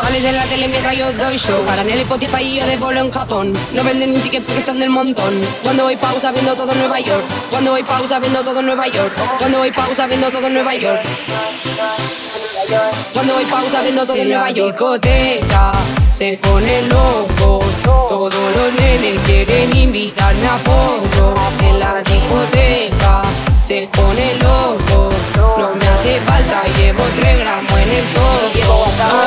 Sales en la tele mientras yo doy show. Para en el Spotify y yo de polo en Japón. No venden ni tickets porque son del montón. Cuando voy pausa viendo todo Nueva York. Cuando voy pausa viendo todo Nueva York. Cuando voy pausa viendo todo Nueva York. Cuando voy pausa viendo todo en Nueva York. discoteca se pone loco. Todos los nenes quieren invitarme a poco. En la discoteca se pone loco. No me hace falta, llevo tres gramos en el topo.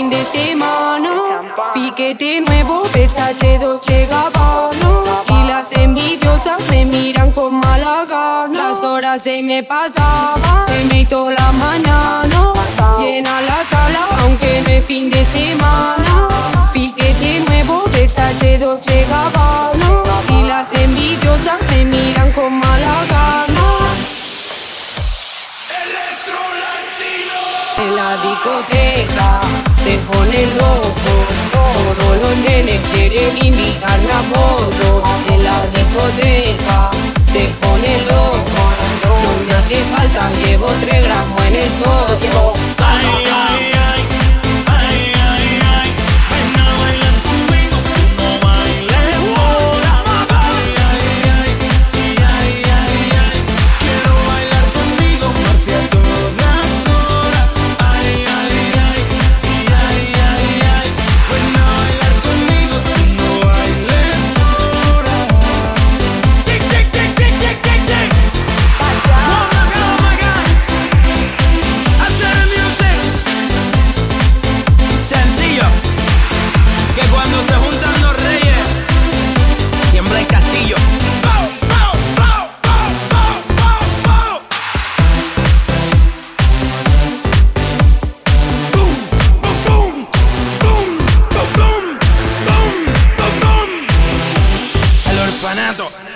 Fin de semana. Piquete nuevo, Versace, Dolce Gabbana. Y las envidiosas me miran con mala gana. Las horas se me pasaban, se me hizo la mañana. Llena la sala, aunque no es fin de semana. Piquete nuevo, Versace, Dolce Gabbana. Y las envidiosas me miran con mala gana. En la discoteca se pone loco. Todos los nenes quieren invitarme a bordo. En la discoteca se pone loco. No hace falta, llevo tres gramos en el podio. Orfanato.